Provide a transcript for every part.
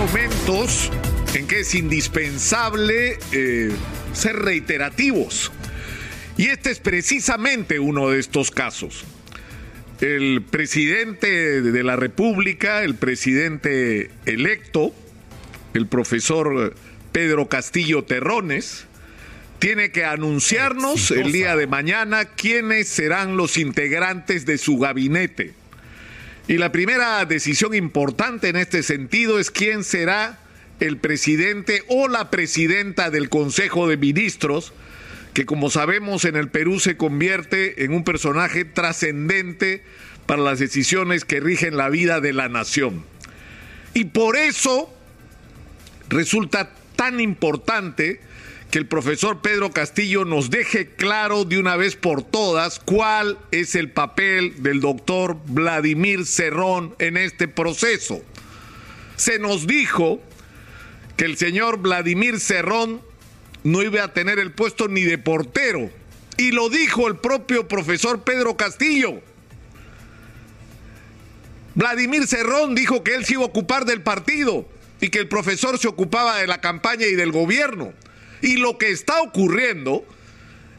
momentos en que es indispensable eh, ser reiterativos. Y este es precisamente uno de estos casos. El presidente de la República, el presidente electo, el profesor Pedro Castillo Terrones, tiene que anunciarnos el día de mañana quiénes serán los integrantes de su gabinete. Y la primera decisión importante en este sentido es quién será el presidente o la presidenta del Consejo de Ministros, que como sabemos en el Perú se convierte en un personaje trascendente para las decisiones que rigen la vida de la nación. Y por eso resulta tan importante que el profesor Pedro Castillo nos deje claro de una vez por todas cuál es el papel del doctor Vladimir Cerrón en este proceso. Se nos dijo que el señor Vladimir Cerrón no iba a tener el puesto ni de portero. Y lo dijo el propio profesor Pedro Castillo. Vladimir Cerrón dijo que él se iba a ocupar del partido y que el profesor se ocupaba de la campaña y del gobierno. Y lo que está ocurriendo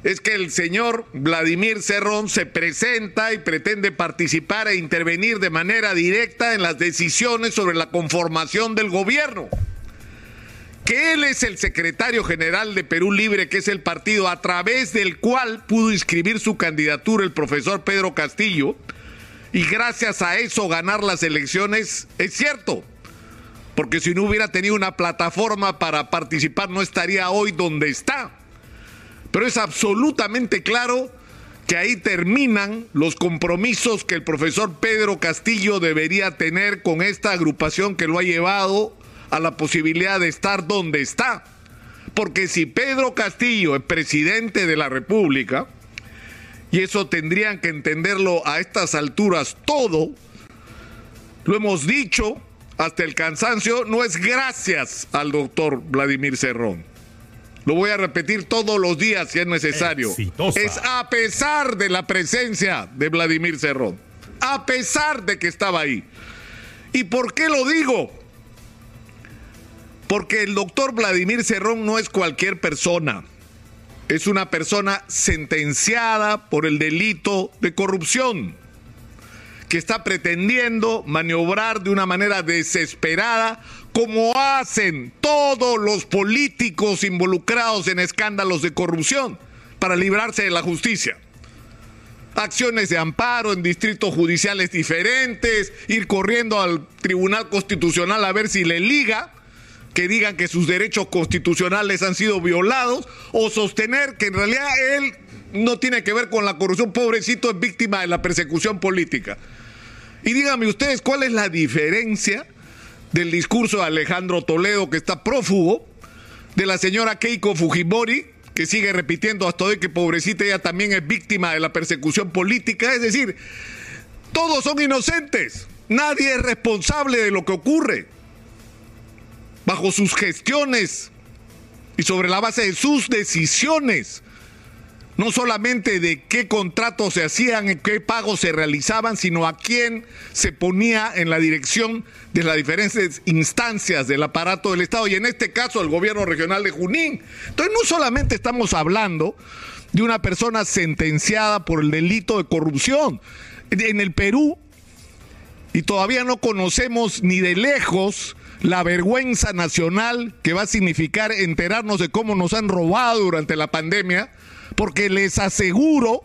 es que el señor Vladimir Cerrón se presenta y pretende participar e intervenir de manera directa en las decisiones sobre la conformación del gobierno. Que él es el secretario general de Perú Libre, que es el partido a través del cual pudo inscribir su candidatura el profesor Pedro Castillo, y gracias a eso ganar las elecciones, es cierto porque si no hubiera tenido una plataforma para participar no estaría hoy donde está. Pero es absolutamente claro que ahí terminan los compromisos que el profesor Pedro Castillo debería tener con esta agrupación que lo ha llevado a la posibilidad de estar donde está. Porque si Pedro Castillo es presidente de la República, y eso tendrían que entenderlo a estas alturas todo, lo hemos dicho, hasta el cansancio no es gracias al doctor Vladimir Cerrón. Lo voy a repetir todos los días si es necesario. Es a pesar de la presencia de Vladimir Cerrón. A pesar de que estaba ahí. ¿Y por qué lo digo? Porque el doctor Vladimir Cerrón no es cualquier persona. Es una persona sentenciada por el delito de corrupción que está pretendiendo maniobrar de una manera desesperada, como hacen todos los políticos involucrados en escándalos de corrupción, para librarse de la justicia. Acciones de amparo en distritos judiciales diferentes, ir corriendo al Tribunal Constitucional a ver si le liga, que digan que sus derechos constitucionales han sido violados, o sostener que en realidad él no tiene que ver con la corrupción, pobrecito es víctima de la persecución política. Y díganme ustedes cuál es la diferencia del discurso de Alejandro Toledo, que está prófugo, de la señora Keiko Fujimori, que sigue repitiendo hasta hoy que pobrecita ella también es víctima de la persecución política. Es decir, todos son inocentes. Nadie es responsable de lo que ocurre. Bajo sus gestiones y sobre la base de sus decisiones no solamente de qué contratos se hacían, qué pagos se realizaban, sino a quién se ponía en la dirección de las diferentes instancias del aparato del Estado y en este caso el gobierno regional de Junín. Entonces no solamente estamos hablando de una persona sentenciada por el delito de corrupción. En el Perú, y todavía no conocemos ni de lejos la vergüenza nacional que va a significar enterarnos de cómo nos han robado durante la pandemia, porque les aseguro,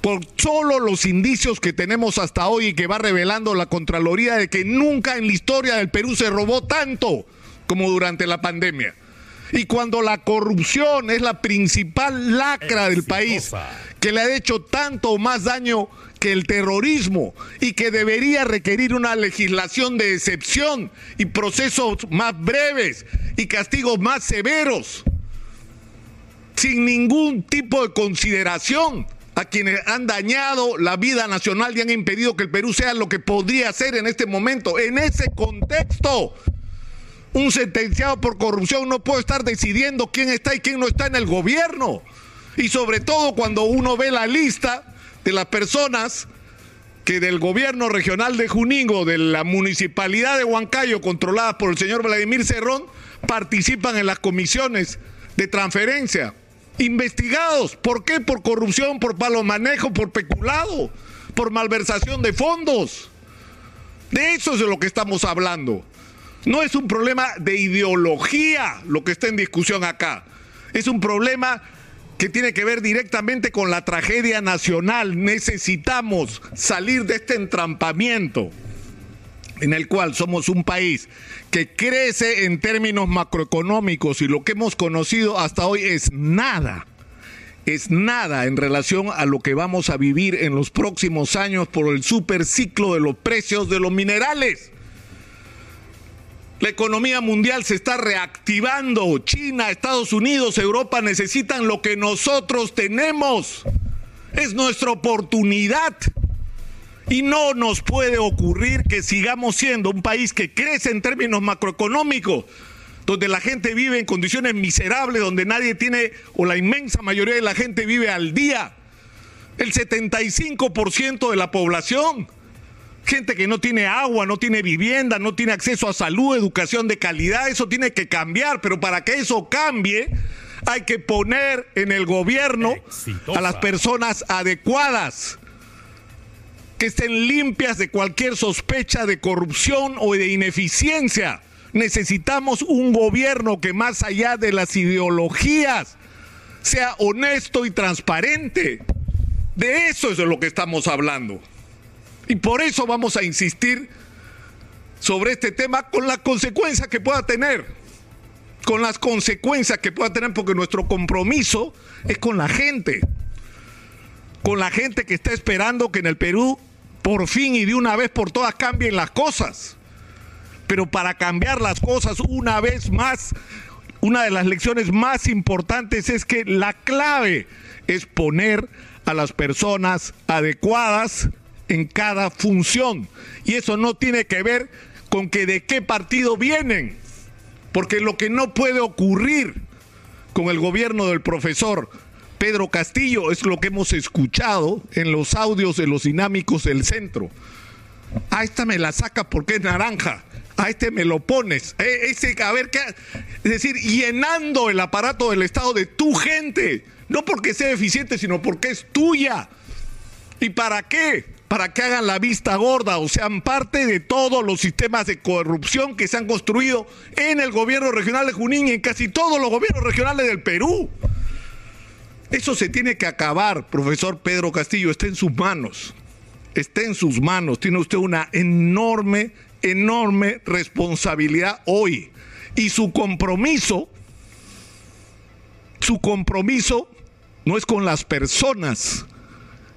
por solo los indicios que tenemos hasta hoy y que va revelando la Contraloría de que nunca en la historia del Perú se robó tanto como durante la pandemia. Y cuando la corrupción es la principal lacra del país, que le ha hecho tanto más daño que el terrorismo y que debería requerir una legislación de excepción y procesos más breves y castigos más severos sin ningún tipo de consideración a quienes han dañado la vida nacional y han impedido que el Perú sea lo que podría ser en este momento. En ese contexto, un sentenciado por corrupción no puede estar decidiendo quién está y quién no está en el gobierno. Y sobre todo cuando uno ve la lista de las personas que del gobierno regional de Juningo, de la municipalidad de Huancayo, controlada por el señor Vladimir Cerrón, participan en las comisiones de transferencia. Investigados. ¿Por qué? Por corrupción, por palo manejo, por peculado, por malversación de fondos. De eso es de lo que estamos hablando. No es un problema de ideología lo que está en discusión acá. Es un problema que tiene que ver directamente con la tragedia nacional. Necesitamos salir de este entrampamiento en el cual somos un país que crece en términos macroeconómicos y lo que hemos conocido hasta hoy es nada, es nada en relación a lo que vamos a vivir en los próximos años por el superciclo de los precios de los minerales. La economía mundial se está reactivando. China, Estados Unidos, Europa necesitan lo que nosotros tenemos. Es nuestra oportunidad. Y no nos puede ocurrir que sigamos siendo un país que crece en términos macroeconómicos, donde la gente vive en condiciones miserables, donde nadie tiene, o la inmensa mayoría de la gente vive al día. El 75% de la población gente que no tiene agua, no tiene vivienda, no tiene acceso a salud, educación de calidad, eso tiene que cambiar, pero para que eso cambie hay que poner en el gobierno a las personas adecuadas, que estén limpias de cualquier sospecha de corrupción o de ineficiencia. Necesitamos un gobierno que más allá de las ideologías sea honesto y transparente. De eso es de lo que estamos hablando. Y por eso vamos a insistir sobre este tema con la consecuencia que pueda tener, con las consecuencias que pueda tener, porque nuestro compromiso es con la gente, con la gente que está esperando que en el Perú por fin y de una vez por todas cambien las cosas. Pero para cambiar las cosas una vez más, una de las lecciones más importantes es que la clave es poner a las personas adecuadas en cada función. Y eso no tiene que ver con que de qué partido vienen, porque lo que no puede ocurrir con el gobierno del profesor Pedro Castillo es lo que hemos escuchado en los audios de los dinámicos del centro. A esta me la saca porque es naranja. A este me lo pones. E, ese, a ver qué. Es decir, llenando el aparato del Estado de tu gente. No porque sea eficiente, sino porque es tuya. ¿Y para qué? para que hagan la vista gorda o sean parte de todos los sistemas de corrupción que se han construido en el gobierno regional de Junín y en casi todos los gobiernos regionales del Perú. Eso se tiene que acabar, profesor Pedro Castillo, está en sus manos. Está en sus manos. Tiene usted una enorme, enorme responsabilidad hoy. Y su compromiso, su compromiso no es con las personas,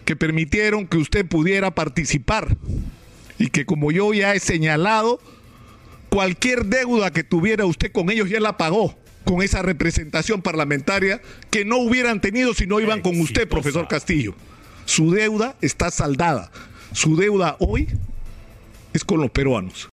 que permitieron que usted pudiera participar y que como yo ya he señalado, cualquier deuda que tuviera usted con ellos ya la pagó con esa representación parlamentaria que no hubieran tenido si no iban con usted, profesor Castillo. Su deuda está saldada. Su deuda hoy es con los peruanos.